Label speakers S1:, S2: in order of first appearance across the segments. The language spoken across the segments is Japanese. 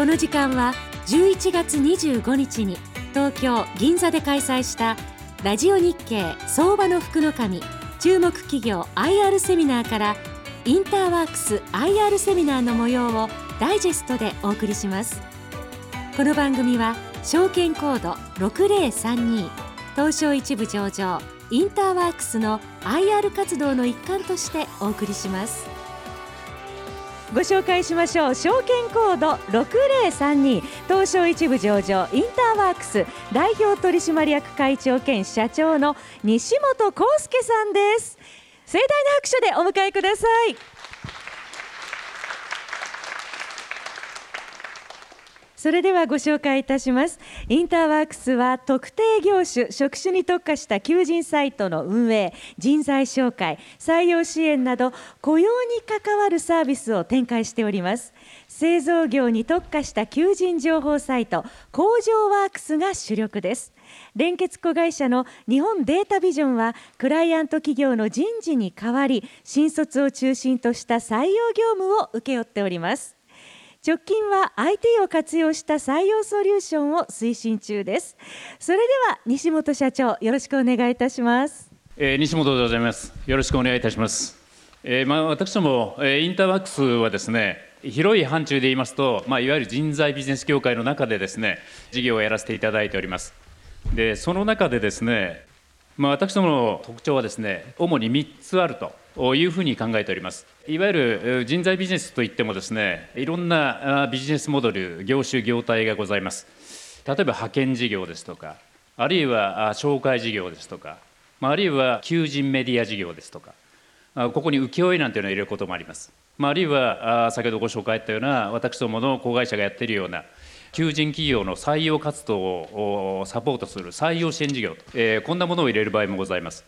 S1: この時間は11月25日に東京銀座で開催したラジオ日経相場の福の神注目企業 IR セミナーからインターワークス IR セミナーの模様をダイジェストでお送りしますこの番組は証券コード6032東証一部上場インターワークスの IR 活動の一環としてお送りしますご紹介しましょう。証券コード6032東証一部上場インターワークス。代表取締役会長兼社長の西本康介さんです。盛大な拍手でお迎えくださいそれではご紹介いたします。インターワークスは特定業種職種に特化した求人サイトの運営人材紹介採用支援など雇用に関わるサービスを展開しております。製造業に特化した求人情報サイト工場ワークスが主力です。連結子会社の日本データビジョンはクライアント企業の人事に代わり新卒を中心とした採用業務を請け負っております。直近は IT を活用した採用ソリューションを推進中です。それでは西本社長よろしくお願いいたします、
S2: えー、西本でございます。よろしくお願いいたします、えー、まあ私ども、えー、インターワークスはですね広い範疇で言いますと、まあ、いわゆる人材ビジネス協会の中でですね事業をやらせていただいております。でその中でですね、まあ、私どもの特徴はですね主に3つあると。いうふうに考えております。いわゆる人材ビジネスといってもですね、いろんなビジネスモデル、業種、業態がございます。例えば派遣事業ですとか、あるいは紹介事業ですとか、あるいは求人メディア事業ですとか、ここに請負なんていうのを入れることもあります。あるいは先ほどご紹介あったような私どもの子会社がやっているような求人企業の採用活動をサポートする採用支援事業、こんなものを入れる場合もございます。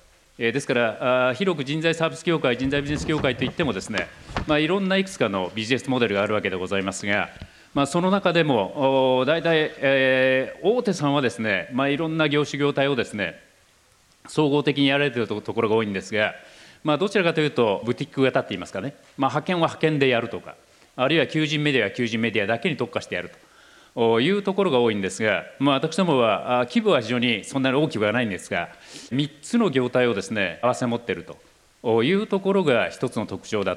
S2: ですから広く人材サービス協会人材ビジネス協会といってもですね、まあ、いろんないくつかのビジネスモデルがあるわけでございますが、まあ、その中でも大体、えー、大手さんはですね、まあ、いろんな業種業態をですね総合的にやられているところが多いんですが、まあ、どちらかというとブティック型っていいますかね、まあ、派遣は派遣でやるとかあるいは求人メディアは求人メディアだけに特化してやると。いうところが多いんですが、まあ、私どもは規模は非常にそんなに大きくはないんですが3つの業態をですね合わせ持っているというところが一つの特徴だ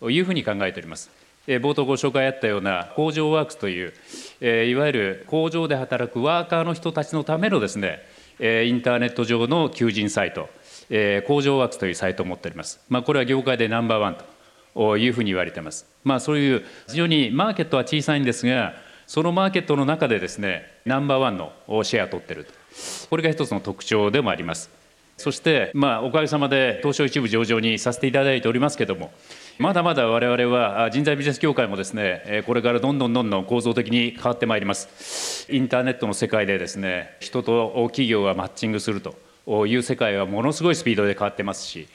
S2: というふうに考えております。冒頭ご紹介あったような工場ワークスというえいわゆる工場で働くワーカーの人たちのためのですねえインターネット上の求人サイトえ工場ワークスというサイトを持っております、まあ、これは業界でナンバーワンというふうに言われています、まあ、そういう非常にマーケットは小さいんですがそのマーケットの中でですねナンバーワンのシェアを取ってると。これが一つの特徴でもあります。そして、まあ、おかげさまで東証一部上場にさせていただいておりますけれどもまだまだ我々は人材ビジネス協会もですねこれからどんどんどんどん構造的に変わってまいります。インターネットの世界でですね人と企業がマッチングするという世界はものすごいスピードで変わってますし、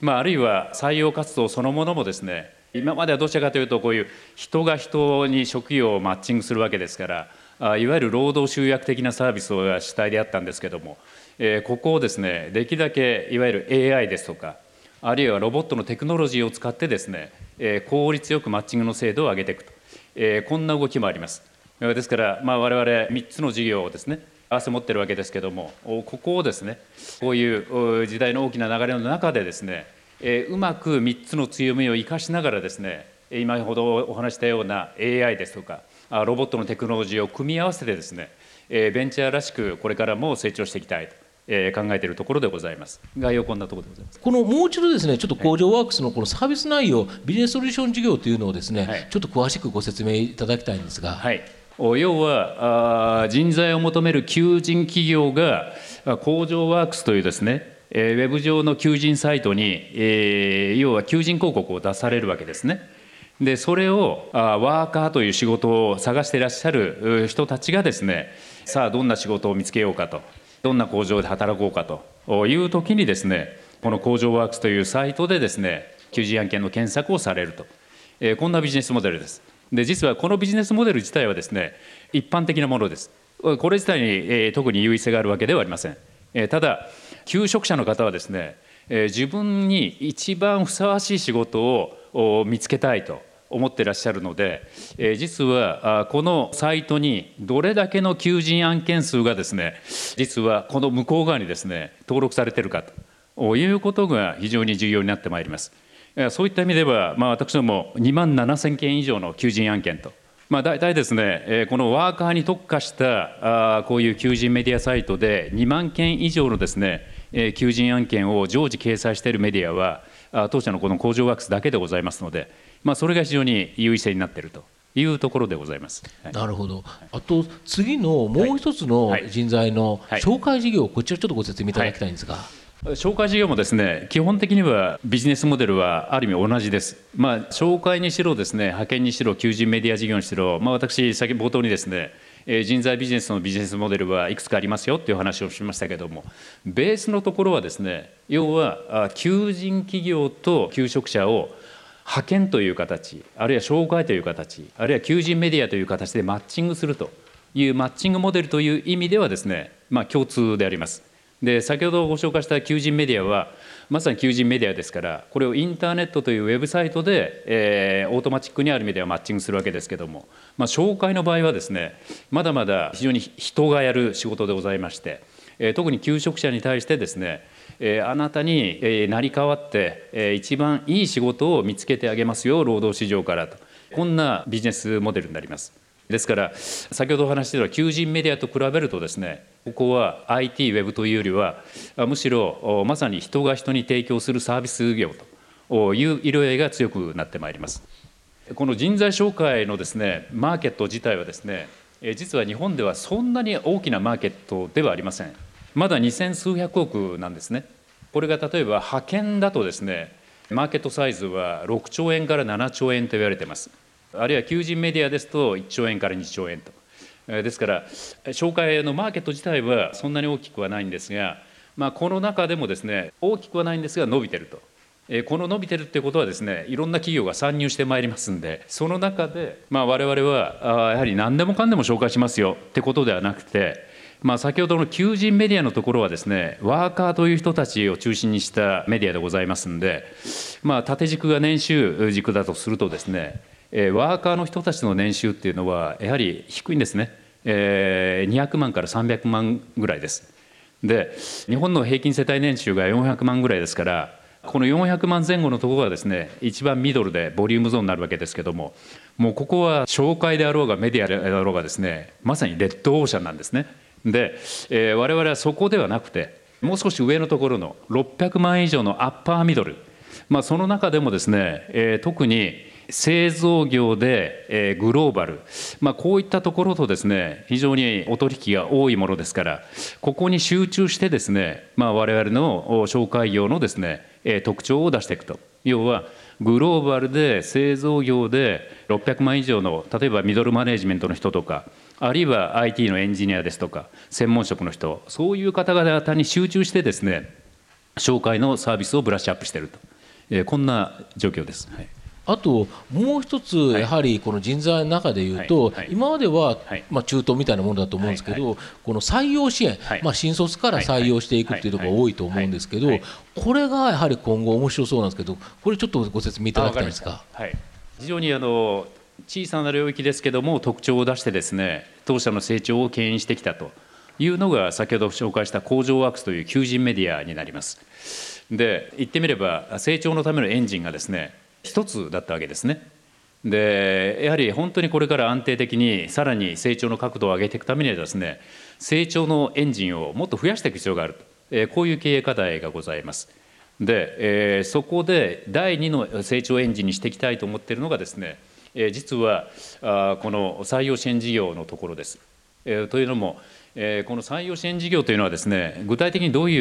S2: まあ、あるいは採用活動そのものもですね今まではどちらかというとこういう人が人に職業をマッチングするわけですからいわゆる労働集約的なサービスが主体であったんですけどもここをですねできるだけいわゆる AI ですとかあるいはロボットのテクノロジーを使ってですね効率よくマッチングの精度を上げていくと。こんな動きもあります。ですからまあ我々3つの事業をですね合わせ持ってるわけですけどもここをですねこういう時代の大きな流れの中でですねえうまく3つの強みを生かしながらですね今ほどお話したような AI ですとかロボットのテクノロジーを組み合わせてですねベンチャーらしくこれからも成長していきたいとえ考えているところでございます。概要こんなところでございます。
S3: このもう一度ですね、ちょっと工場ワークスのこのサービス内容、ビジネスソリューション事業というのをですね、はい、ちょっと詳しくご説明いただきたいんですが。
S2: はい。要はあ人材を求める求人企業が工場ワークスというですねウェブ上の求人サイトに、え要は求人広告を出されるわけですね。でそれをワーカーという仕事を探していらっしゃる人たちがですねさあどんな仕事を見つけようかとどんな工場で働こうかという時にですねこの工場ワークスというサイトでですね求人案件の検索をされると、えこんなビジネスモデルです。で実はこのビジネスモデル自体はですね一般的なものです。これ自体に、え特に優位性があるわけではありません、えただ求職者の方はですね、え自分に一番ふさわしい仕事を見つけたいと思ってらっしゃるので、え、実はこのサイトにどれだけの求人案件数がですね実はこの向こう側にですね登録されてるかということが非常に重要になってまいります。そういった意味では、まあ、私ども2万7000件以上の求人案件とまあ、大体ですね、このワーカーに特化したこういう求人メディアサイトで2万件以上のですね、求人案件を常時掲載しているメディアは、当社のこの工場ワークスだけでございますので、まあ、それが非常に優位性になっているというところでございます。
S3: はい、なるほど。あと次のもう一つの人材の紹介事業、こちらちょっとご説明いただきたいんですが。はい
S2: 紹介事業もですね基本的にはビジネスモデルはある意味同じです。まあ、紹介にしろですね派遣にしろ求人メディア事業にしろ、まあ、私先冒頭にですね人材ビジネスのビジネスモデルはいくつかありますよっていう話をしましたけどもベースのところはですね要は求人企業と求職者を派遣という形あるいは紹介という形あるいは求人メディアという形でマッチングするというマッチングモデルという意味ではですね、まあ、共通であります。で先ほどご紹介した求人メディアはまさに求人メディアですからこれをインターネットというウェブサイトで、えー、オートマチックにある意味ではマッチングするわけですけども、まあ、紹介の場合はですねまだまだ非常に人がやる仕事でございまして、えー、特に求職者に対してですねえー、あなたに、えー、成り代わって、えー、一番いい仕事を見つけてあげますよ労働市場からとこんなビジネスモデルになります。ですから先ほどお話してた求人メディアと比べるとですねここは IT ウェブというよりはむしろまさに人が人に提供するサービス業という色合いが強くなってまいります。この人材紹介のですねマーケット自体はですね実は日本ではそんなに大きなマーケットではありません。まだ2000数百億なんですね。これが例えば派遣だとですねマーケットサイズは6兆円から7兆円と言われています。あるいは求人メディアですと1兆円から2兆円と。ですから紹介のマーケット自体はそんなに大きくはないんですが、まあ、この中でもですね大きくはないんですが伸びてると。この伸びてるってことはですねいろんな企業が参入してまいりますんでその中で、まあ、我々はやはり何でもかんでも紹介しますよってことではなくて、まあ、先ほどの求人メディアのところはですねワーカーという人たちを中心にしたメディアでございますんで、まあ、縦軸が年収軸だとするとですねえワーカーの人たちの年収っていうのはやはり低いんですね、えー、200万から300万ぐらいです。で日本の平均世帯年収が400万ぐらいですからこの400万前後のところがですね一番ミドルでボリュームゾーンになるわけですけどももうここは紹介であろうがメディアであろうがですねまさにレッドオーシャンなんですね。で、えー、我々はそこではなくてもう少し上のところの600万以上のアッパーミドル、まあ、その中でもですね、えー、特に製造業で、え、グローバル、まあ、こういったところとですね非常にお取引が多いものですからここに集中してですね、まあ、我々の紹介業のですね、え、特徴を出していくと。要はグローバルで製造業で600万以上の例えばミドルマネジメントの人とかあるいは IT のエンジニアですとか専門職の人そういう方々に集中してですね紹介のサービスをブラッシュアップしていると、え、こんな状況です。はい。
S3: あともう一つやはりこの人材の中でいうと今まではまあ中東みたいなものだと思うんですけどこの採用支援まあ新卒から採用していくっていうところが多いと思うんですけどこれがやはり今後面白そうなんですけどこれちょっとご説明いただきたいんですか？
S2: 非常にあの小さな領域ですけども特徴を出してですね当社の成長を牽引してきたというのが先ほど紹介した工場ワークスという求人メディアになります。で言ってみれば成長のためのエンジンがですね一つだったわけですね。でやはり本当にこれから安定的にさらに成長の角度を上げていくためにはですね成長のエンジンをもっと増やしていく必要があると、えこういう経営課題がございます。で、え、そこで第2の成長エンジンにしていきたいと思っているのがですね、え、実はあこの採用支援事業のところです。え、というのも、え、この採用支援事業というのはですね具体的にどうい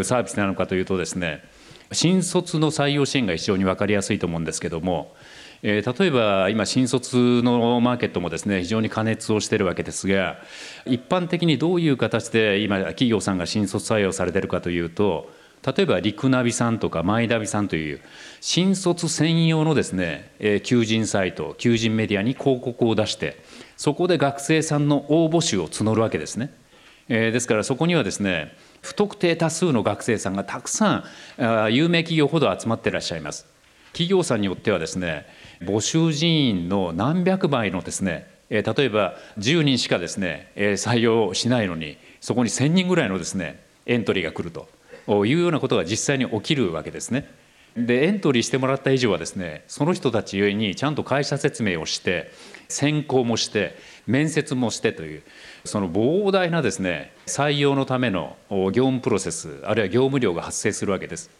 S2: うサービスなのかというとですね新卒の採用支援が非常に分かりやすいと思うんですけども、えー、例えば今新卒のマーケットもですね非常に過熱をしているわけですが一般的にどういう形で今企業さんが新卒採用されているかというと例えばリクナビさんとかマイナビさんという新卒専用のですね、え、求人サイト求人メディアに広告を出してそこで学生さんの応募集を募るわけですね。え、ですからそこにはですね不特定多数の学生さんがたくさん有名企業ほど集まっていらっしゃいます。企業さんによってはですね募集人員の何百倍のですね例えば10人しかですね採用しないのにそこに1,000人ぐらいのですねエントリーが来るというようなことが実際に起きるわけですね。でエントリーしてもらった以上はですねその人たちゆえにちゃんと会社説明をして選考もして面接もしてというその膨大なですね採用のための業務プロセスあるいは業務量が発生するわけです。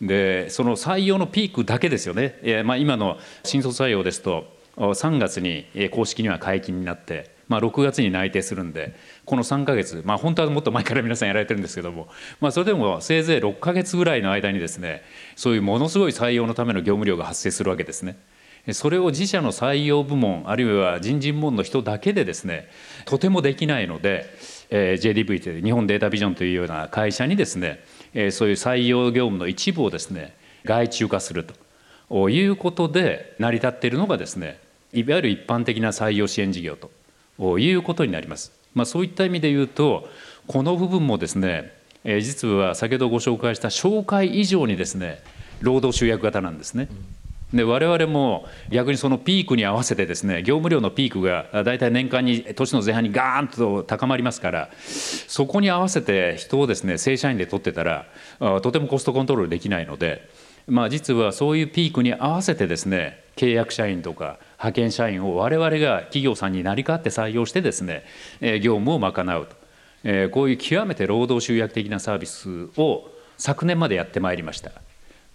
S2: でその採用のピークだけですよね、えまあ、今の新卒採用ですと3月に公式には解禁になって、まあ、6月に内定するんでこの3か月、まあ、本当はもっと前から皆さんやられてるんですけども、まあ、それでもせいぜい6か月ぐらいの間にですねそういうものすごい採用のための業務量が発生するわけですね。それを自社の採用部門あるいは人事部門の人だけでですねとてもできないので、え、JDV という日本データビジョンというような会社にですね、え、そういう採用業務の一部をですね外注化するということで成り立っているのがですねいわゆる一般的な採用支援事業ということになります。まあ、そういった意味で言うとこの部分もですね、え、実は先ほどご紹介した紹介以上にですね労働集約型なんですね。で我々も逆にそのピークに合わせてですね業務量のピークが大体年間に年の前半にガーンと高まりますからそこに合わせて人をですね正社員で取ってたらとてもコストコントロールできないので、まあ、実はそういうピークに合わせてですね契約社員とか派遣社員を我々が企業さんに成り代わって採用してですね業務を賄うと、えこういう極めて労働集約的なサービスを昨年までやってまいりました。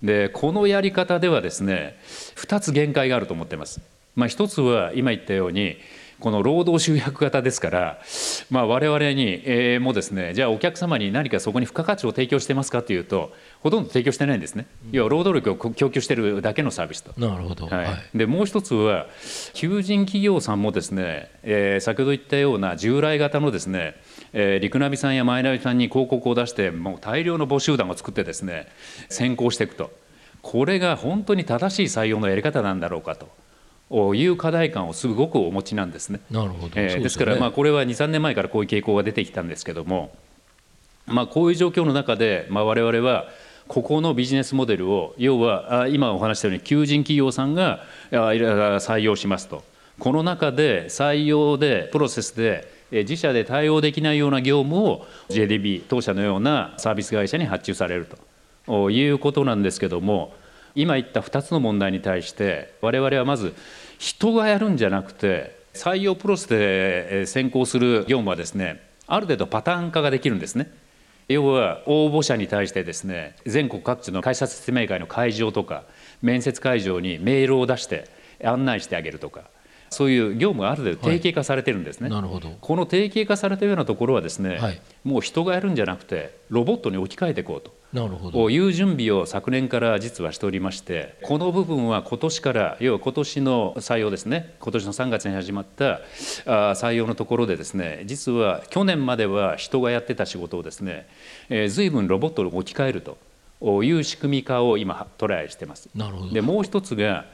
S2: でこのやり方ではですね2つ限界があると思ってます。まあ、一つは今言ったようにこの労働集約型ですから、まあ、我々に、えー、もですねじゃあお客様に何かそこに付加価値を提供してますかというとほとんど提供してないんですね、要は労働力を供給しているだけのサービスと。
S3: なるほど、
S2: はい、でもう一つは求人企業さんもですね、えー、先ほど言ったような従来型のですねえー、陸ナビさんやマイナビさんに広告を出してもう大量の募集団を作ってですね先行していくと。これが本当に正しい採用のやり方なんだろうかと。いう課題感をすごくお持ちなんですね。
S3: なるほど、
S2: えー、ですからまあこれは23年前からこういう傾向が出てきたんですけども、まあ、こういう状況の中で、まあ、我々はここのビジネスモデルを要は今お話したように求人企業さんが採用しますと。この中で採用でプロセスで自社で対応できないような業務を JDB 当社のようなサービス会社に発注されるということなんですけども今言った2つの問題に対して我々はまず人がやるんじゃなくて採用プロセスで先行する業務はですねある程度パターン化ができるんですね。要は応募者に対してですね全国各地の会社説明会の会場とか面接会場にメールを出して案内してあげるとかそういう業務がある程度定型化されてるんですね、
S3: はい、なるほど。
S2: この定型化されたようなところはですね、はい、もう人がやるんじゃなくてロボットに置き換えていこうと。
S3: なるほど。
S2: いう準備を昨年から実はしておりましてこの部分は今年から要は今年の採用ですね。今年の3月に始まったあ採用のところでですね実は去年までは人がやってた仕事をですね、えー、随分ロボットに置き換えると。いう仕組み化を今トライしてます。
S3: なるほど。
S2: でもう一つが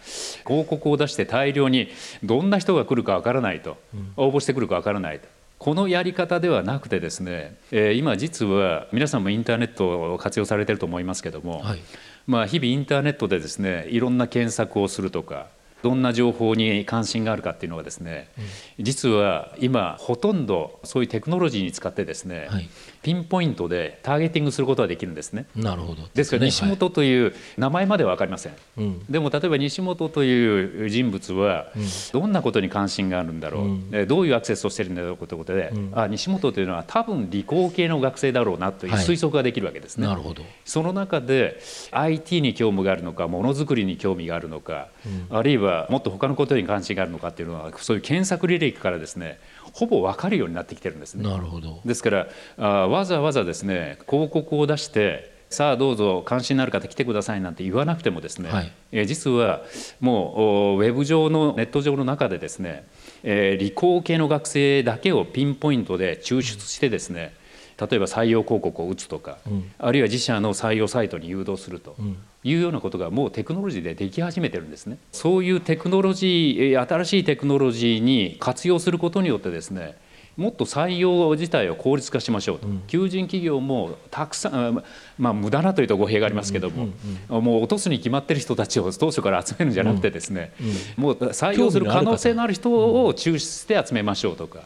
S2: 広告を出して大量にどんな人が来るかわからないと、応募してくるかわからないと。このやり方ではなくてですね、えー、今実は皆さんもインターネットを活用されてると思いますけども、はい、まあ日々インターネットでですねいろんな検索をするとかどんな情報に関心があるかっていうのはですね、うん、実は今ほとんどそういうテクノロジーに使ってですね、はい、ピンポイントでターゲティングすることができるんですね。
S3: なるほど。
S2: ですから西本という名前までは分かりません、はい、でも例えば西本という人物はどんなことに関心があるんだろう、うん、どういうアクセスをしてるんだろうということで、うん、あ西本というのは多分理工系の学生だろうなという推測ができるわけですね。
S3: なるほど。
S2: その中で IT に興味があるのかものづくりに興味があるのか、うん、あるいははもっと他のことに関心があるのかっていうのはそういう検索履歴からですねほぼ分かるようになってきてるんですね。
S3: なるほど
S2: ですからあわざわざですね広告を出してさあどうぞ関心のある方来てくださいなんて言わなくてもですね、はい、え実はもうウェブ上のネット上の中でですね、えー、理工系の学生だけをピンポイントで抽出してですね、例えば採用広告を打つとか、うん、あるいは自社の採用サイトに誘導するというようなことがもうテクノロジーででき始めてるんですね。そういうテクノロジー新しいテクノロジーに活用することによってですねもっと採用自体を効率化しましょうと、うん、求人企業もたくさん、まあ、無駄なというと語弊がありますけども、もう落とすに決まってる人たちを当初から集めるんじゃなくてですね、もう採用する可能性のある人を抽出して集めましょうとか、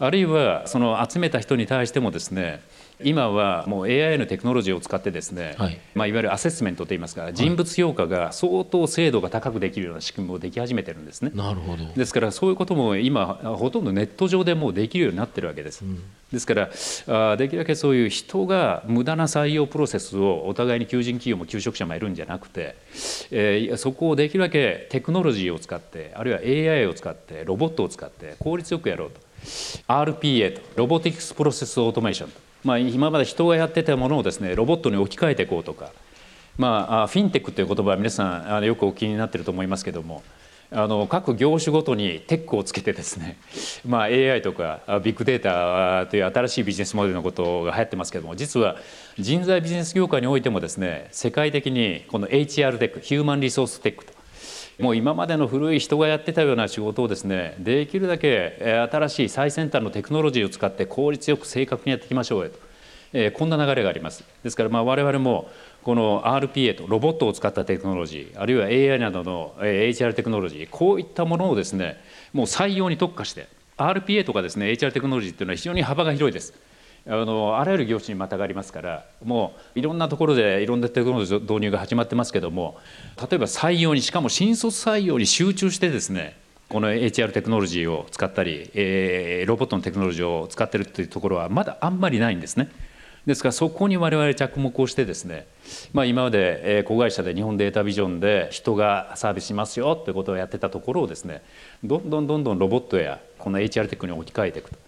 S2: あるいはその集めた人に対してもですね今はもう AI のテクノロジーを使ってですね、はい。まあ、いわゆるアセスメントといいますか人物評価が相当精度が高くできるような仕組みもでき始めてるんですね。
S3: なるほど。
S2: ですからそういうことも今ほとんどネット上でもうできるようになってるわけです。うん、ですからあできるだけそういう人が無駄な採用プロセスをお互いに求人企業も求職者もいるんじゃなくて、えー、そこをできるだけテクノロジーを使ってあるいは AI を使ってロボットを使って効率よくやろうと。RPA とロボティクスプロセスオートメーションとまあ、今まで人がやってたものをですねロボットに置き換えていこうとか、まあ、フィンテックという言葉は皆さんあのよくお気になってると思いますけども。あの各業種ごとにテックをつけてですね、まあ、AI とかビッグデータという新しいビジネスモデルのことが流行ってますけども実は人材ビジネス業界においてもですね世界的にこの HR テックヒューマンリソーステックともう今までの古い人がやってたような仕事をですねできるだけ新しい最先端のテクノロジーを使って効率よく正確にやっていきましょうよと、えー、こんな流れがありますですからまあ我々もこの RPA とロボットを使ったテクノロジーあるいは AI などの HR テクノロジーこういったものをですねもう採用に特化して RPA とかですね HR テクノロジーっていうのは非常に幅が広いです。あのあらゆる業種にまたがりますからもういろんなところでいろんなテクノロジー導入が始まってますけども例えば採用にしかも新卒採用に集中してですねこの HR テクノロジーを使ったり、えー、ロボットのテクノロジーを使ってるっていうところはまだあんまりないんですね。ですからそこに我々着目をしてですね、まあ、今まで子会社で日本データビジョンで人がサービスしますよということをやってたところをですねどんどんどんどんロボットやこの HR テックに置き換えていくと。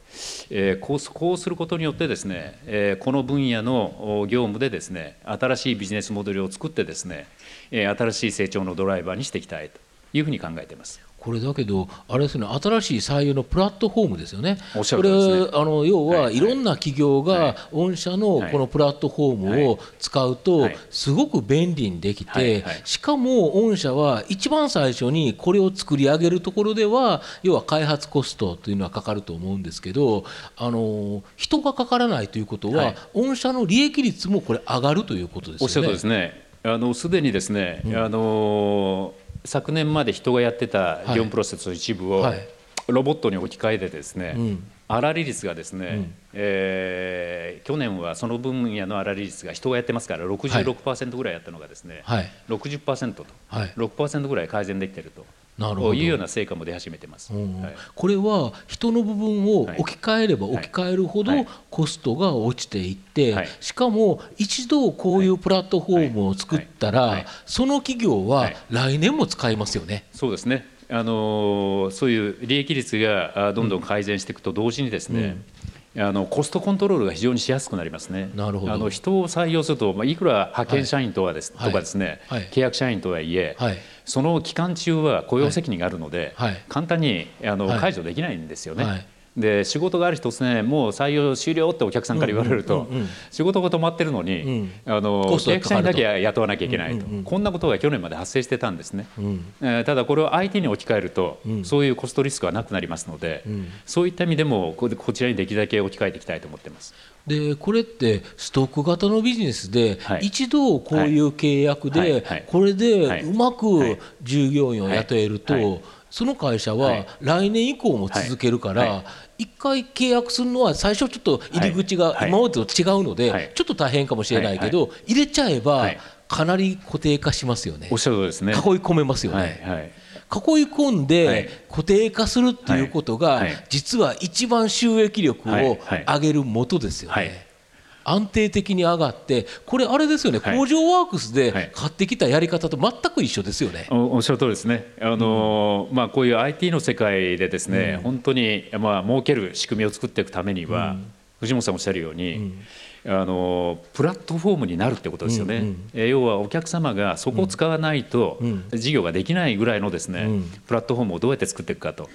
S2: え、こうこうすることによってですね、え、この分野の業務でですね新しいビジネスモデルを作ってですね、え、新しい成長のドライバーにしていきたいというふうに考えています。
S3: これだけど、あれですね、新しい採用のプラットフォームですよね、
S2: こ
S3: れ、あの要はいろんな企業が御社のこのプラットフォームを使うと、すごく便利にできて、しかも御社は一番最初にこれを作り上げるところでは、要は開発コストというのはかかると思うんですけど、あの人がかからないということは、御社の利益率もこれ、上がるということですよね。おっしゃるですね。
S2: あのすでにですね、うん、あの昨年まで人がやってた業務プロセスの一部をロボットに置き換えてですね、粗利率がですね、うん、えー、去年はその分野の粗利率が人がやってますから66%ぐらいやったのがですね、はい、60%と、はい、6%ぐらい改善できてると。なるほど。いうような成果も出始めてます、うん
S3: はい、これは人の部分を置き換えれば置き換えるほどコストが落ちていって、はい、しかも一度こういうプラットフォームを作ったら、その企業は来年も使いますよね。
S2: そうですね。あのそういう利益率がどんどん改善していくと同時にですね、うん、あのコストコントロールが非常にしやすくなりますね。
S3: なるほど。
S2: あの人を採用すると、まあ、いくら派遣社員とはです、はい、とかですね、はい、契約社員とはいえ、はい、その期間中は雇用責任があるので、簡単にあの解除できないんですよね。で仕事がある日突然もう採用終了ってお客さんから言われると、仕事が止まってるのに、あの契約社員だけ雇わなきゃいけないと、こんなことが去年まで発生してたんですね、えただこれを相手に置き換えると、そういうコストリスクはなくなりますので、そういった意味でもこちらにできるだけ置き換えていきたいと思ってます。
S3: でこれってストック型のビジネスで、一度こういう契約で、これでうまく従業員を雇えると、その会社は来年以降も続けるから、1回契約するのは最初ちょっと入り口が今までと違うのでちょっと大変かもしれないけど入れちゃえばかなり固定化しますよね。
S2: おっしゃるとですね。囲い
S3: 込めますよね。囲い込んで固定化するっていうことが実は一番収益力を上げる元ですよね。安定的に上がってこれあれですよね、はい、工場ワークスで買ってきたやり方と全く一緒ですよね。
S2: おっしゃる通りですね。あの、うん、まあこういう IT の世界でですね、うん、本当にまあ儲ける仕組みを作っていくためには、うん、藤本さんおっしゃるように。あのプラットフォームになるってことですよね、うんうん、要はお客様がそこを使わないと事業ができないぐらいのですね、うん、プラットフォームをどうやって作っていくかと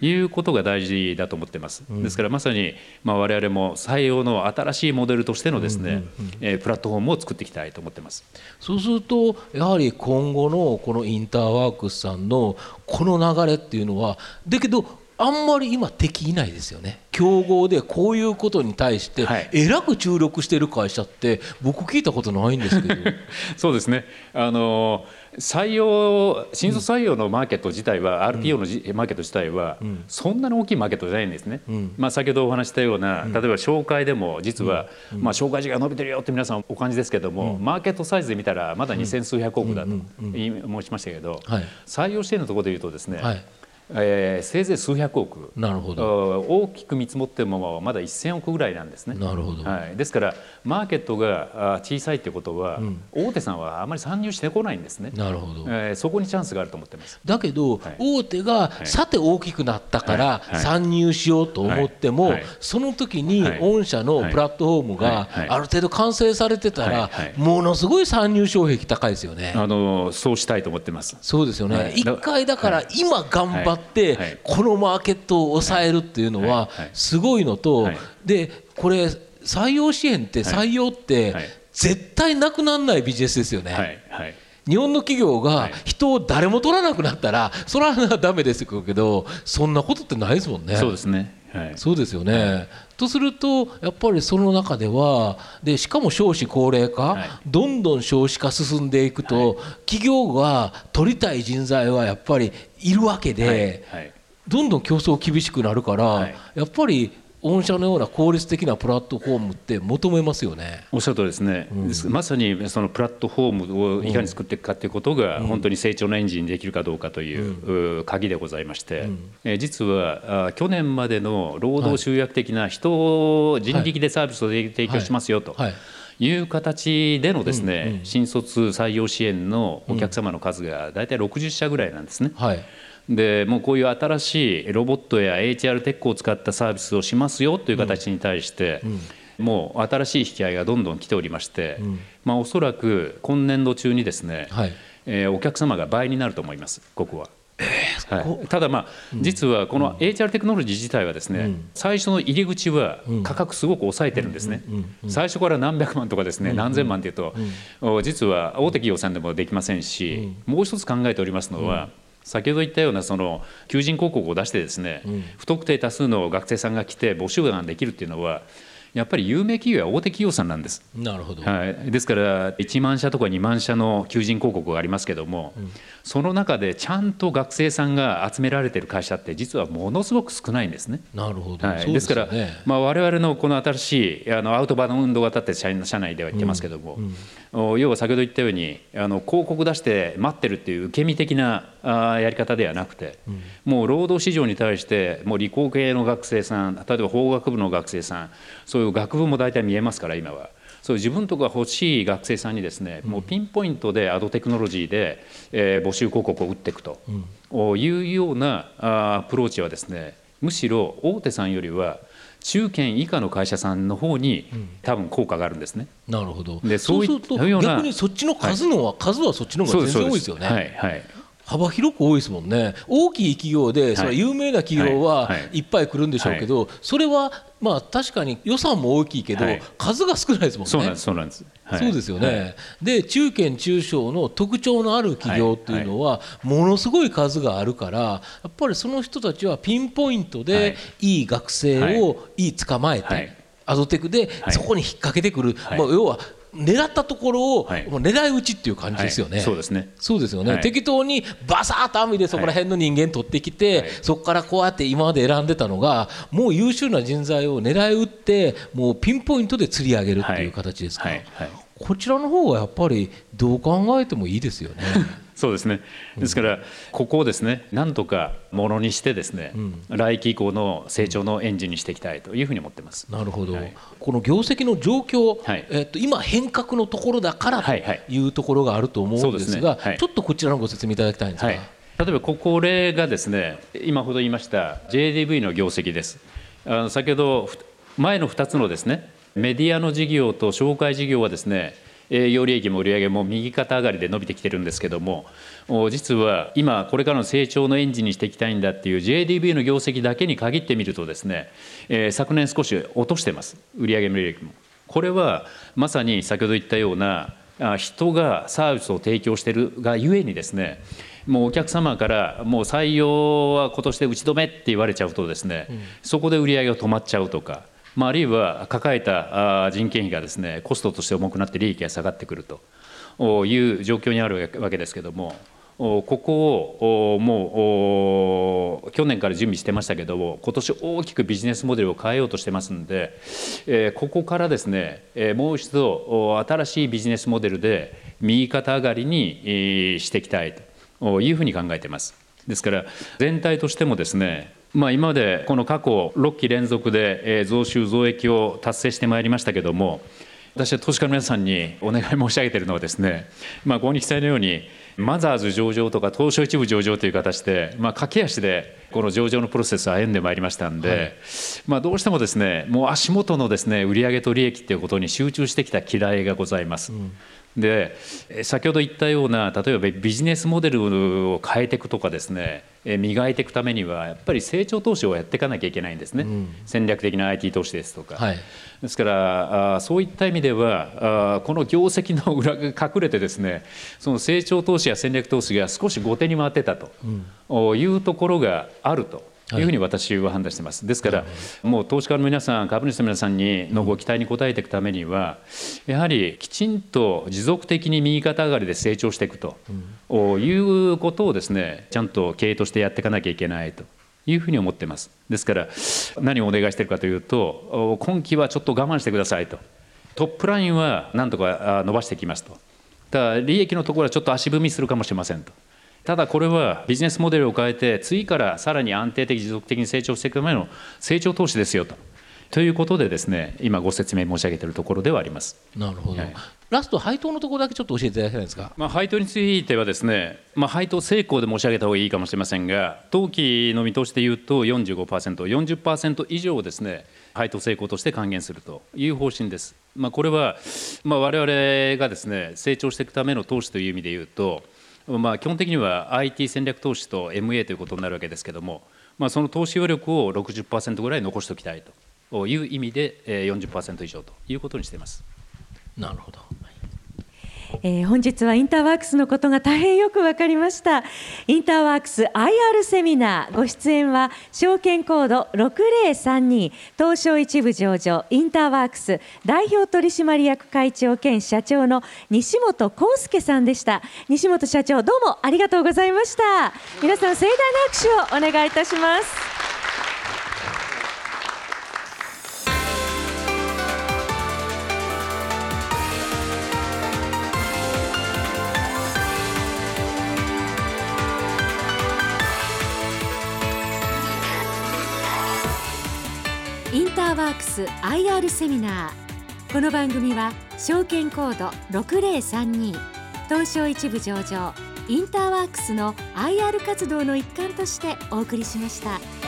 S2: いうことが大事だと思ってます、うん、ですからまさに、まあ、我々も採用の新しいモデルとしてのですね、えプラットフォームを作っていきたいと思ってます。
S3: そうするとやはり今後のこのインターワークスさんのこの流れっていうのはだけどあんまり今敵いないですよね。競合でこういうことに対してえらく注力してる会社って僕聞いたことないんですけど。
S2: そうですね。あの採用新卒採用のマーケット自体は、うん、RPO のマーケット自体は、うん、そんなに大きいマーケットじゃないんですね、うん、まあ、先ほどお話したような、例えば紹介でも実は、まあ、紹介時が伸びてるよって皆さんお感じですけども、マーケットサイズで見たらまだ二千数百億だと申しましたけど、はい、採用支援のところでいうとですね、はいえー、せいぜい数百億。
S3: なるほど。
S2: 大きく見積もってもまだ1000億ぐらいなんですね。
S3: なるほど、
S2: はい、ですからマーケットが小さいってことは、うん、大手さんはあまり参入してこないんですね。
S3: なるほど、
S2: えー、そこにチャンスがあると思ってます。
S3: だけど、はい、大手がさて大きくなったから参入しようと思っても、その時に御社のプラットフォームがある程度完成されてたら、ものすごい参入障壁高いですよね。
S2: あのそうしたいと思ってます。
S3: そうですよね、一回だから今頑張ってこのマーケットを抑えるっていうのはすごいのとでこれ採用支援って採用って絶対なくならないビジネスですよね。日本の企業が人を誰も取らなくなったらそれはだめですけどそんなことってないですもんね。
S2: そうですねはい、
S3: そうですよね、はい、とするとやっぱりその中ではでしかも少子高齢化、はい、どんどん少子化進んでいくと、企業が取りたい人材はやっぱりいるわけで、どんどん競争厳しくなるから、やっぱり御社のような効率的なプラットフォームって求めますよね。
S2: おっしゃるとですね、うん、まさにそのプラットフォームをいかに作っていくかということが、本当に成長のエンジンにできるかどうかという鍵でございまして、え実は去年までの労働集約的な人を人力でサービスを提供しますよと。い。う形でのですね、新卒採用支援のお客様の数が大体60社ぐらいなんですね。はいでもうこういう新しいロボットや HR テックを使ったサービスをしますよという形に対して、もう新しい引き合いがどんどん来ておりまして、まあ、おそらく今年度中にですね、はい、えー、お客様が倍になると思います、ここは。はい、ただまあ、実はこの HR テクノロジー自体はですね、最初の入り口は価格すごく抑えてるんですね、最初から何百万とかですね、何千万っていうと、実は大手企業さんでもできませんし、もう一つ考えておりますのは、先ほど言ったようなその求人広告を出してですね、うん、不特定多数の学生さんが来て募集ができるっていうのはやっぱり有名企業や大手企業さんなんです。
S3: なるほど、
S2: はい、ですから1万社とか2万社の求人広告がありますけども、うん、その中でちゃんと学生さんが集められている会社って実はものすごく少ないんですね。
S3: なるほど、
S2: はい、ですから、まあ、我々のこの新しいあのアウトバウンド型って社内では言ってますけども、うん。うん、要は先ほど言ったようにあの広告出して待ってるっていう受け身的なあやり方ではなくて、うん、もう労働市場に対してもう理工系の学生さん例えば法学部の学生さんそういう学部も大体見えますから今は。そう自分とか欲しい学生さんにですね、もうピンポイントでアドテクノロジーで、えー、募集広告を打っていくと、いうようなアプローチはですねむしろ大手さんよりは中堅以下の会社さんの方に多分効果があるんですね。
S3: なるほど。でそうすると逆にそっちの数のは、はい、数はそっちの方が全然多いですよね。はいはい。幅広く多いですもんね。大きい企業でそれ有名な企業はい。っぱい来るんでしょうけどそれはまあ確かに予算も大きいけど数が少ないですもんね。
S2: そうなんですそうなんです。
S3: そうですよね。で中堅中小の特徴のある企業っていうのはものすごい数があるからやっぱりその人たちはピンポイントでい。い学生をい。い捕まえてアドテクでそこに引っ掛けてくる、まあ、要は狙ったところを、はい、もう狙い撃ちっていう感じですよね。はい、
S2: そうですね。
S3: そうですよね。はい、適当にバサッと網でそこら辺の人間取ってきて、そこからこうやって今まで選んでたのが、もう優秀な人材を狙い撃って、もうピンポイントで釣り上げるっていう形ですか？こちらの方はやっぱりどう考えてもいいですよね。
S2: そうですね。ですからここをですねなんとかものにしてですね、うん、来期以降の成長のエンジンにしていきたいというふうに思ってます。
S3: なるほど、はい、この業績の状況、はい、えー、っと今変革のところだからというところがあると思うんですが、はい。ね、ちょっとこちらのご説明いただきたいんですが、例
S2: えばこれがですね今ほど言いました JDV の業績です。あの先ほど前の2つのですねメディアの事業と紹介事業はですね営業利益も売上も右肩上がりで伸びてきてるんですけども実は今これからの成長のエンジンにしていきたいんだっていう JDB の業績だけに限ってみるとですね、えー、昨年少し落としてます売上も利益も。これはまさに先ほど言ったような人がサービスを提供しているがゆえにですねもうお客様からもう採用は今年で打ち止めって言われちゃうとですね、うん、そこで売り上げが止まっちゃうとか、まあ、あるいは抱えた人件費がですねコストとして重くなって利益が下がってくるという状況にあるわけですけども。ここをもう去年から準備してましたけども今年大きくビジネスモデルを変えようとしてますんで、えここからですね、えもう一度新しいビジネスモデルで右肩上がりにしていきたいというふうに考えています。ですから全体としてもですねまあ、今までこの過去6期連続で増収増益を達成してまいりましたけども私は投資家の皆さんにお願い申し上げているのはですね、まあ、ご記載のようにマザーズ上場とか東証一部上場という形で、まあ、駆け足でこの上場のプロセスを歩んでまいりましたんで、はい、まあ、どうしてもですねもう足元のですね売上と利益ということに集中してきた嫌いがございます。うんで先ほど言ったような例えばビジネスモデルを変えていくとかですね磨いていくためにはやっぱり成長投資をやっていかなきゃいけないんですね、うん、戦略的な IT 投資ですとか、はい、ですからあそういった意味ではあこの業績の裏が隠れてですねその成長投資や戦略投資が少し後手に回ってたというところがあると。いうふうに私は判断しています。ですから、もう投資家の皆さん、株主の皆さんにのご期待に応えていくためには、やはりきちんと持続的に右肩上がりで成長していくと、いうことをですね、ちゃんと経営としてやっていかなきゃいけないと。いうふうに思っています。ですから何をお願いしているかというと今期はちょっと我慢してくださいとトップラインはなんとか伸ばしてきますとただ利益のところはちょっと足踏みするかもしれませんとただこれはビジネスモデルを変えて次からさらに安定的持続的に成長していくための成長投資ですよと。ということでですね今ご説明申し上げているところではあります。
S3: なるほど、はい、ラスト配当のところだけちょっと教えていただけないですか、
S2: まあ、配当についてはですね、まあ、配当成功で申し上げた方がいいかもしれませんが当期の見通しでいうと 45%40% 以上をですね配当成功として還元するという方針です。まあ、これは、まあ、我々がですね成長していくための投資という意味でいうとまあ、基本的には IT 戦略投資と MA ということになるわけですけれども、まあ、その投資余力を60%ぐらい残しておきたいという意味で40%以上ということにしています。
S3: なるほど
S1: えー、本日はインターワークスのことが大変よく分かりました。インターワークス IR セミナーご出演は証券コード6032東証一部上場。インターワークス代表取締役会長兼社長の西本康介さんでした。西本社長どうもありがとうございました。皆さん盛大な拍手をお願いいたします。ス IR セミナーこの番組は証券コード6032東証一部上場インターワークスの IR 活動の一環としてお送りしました。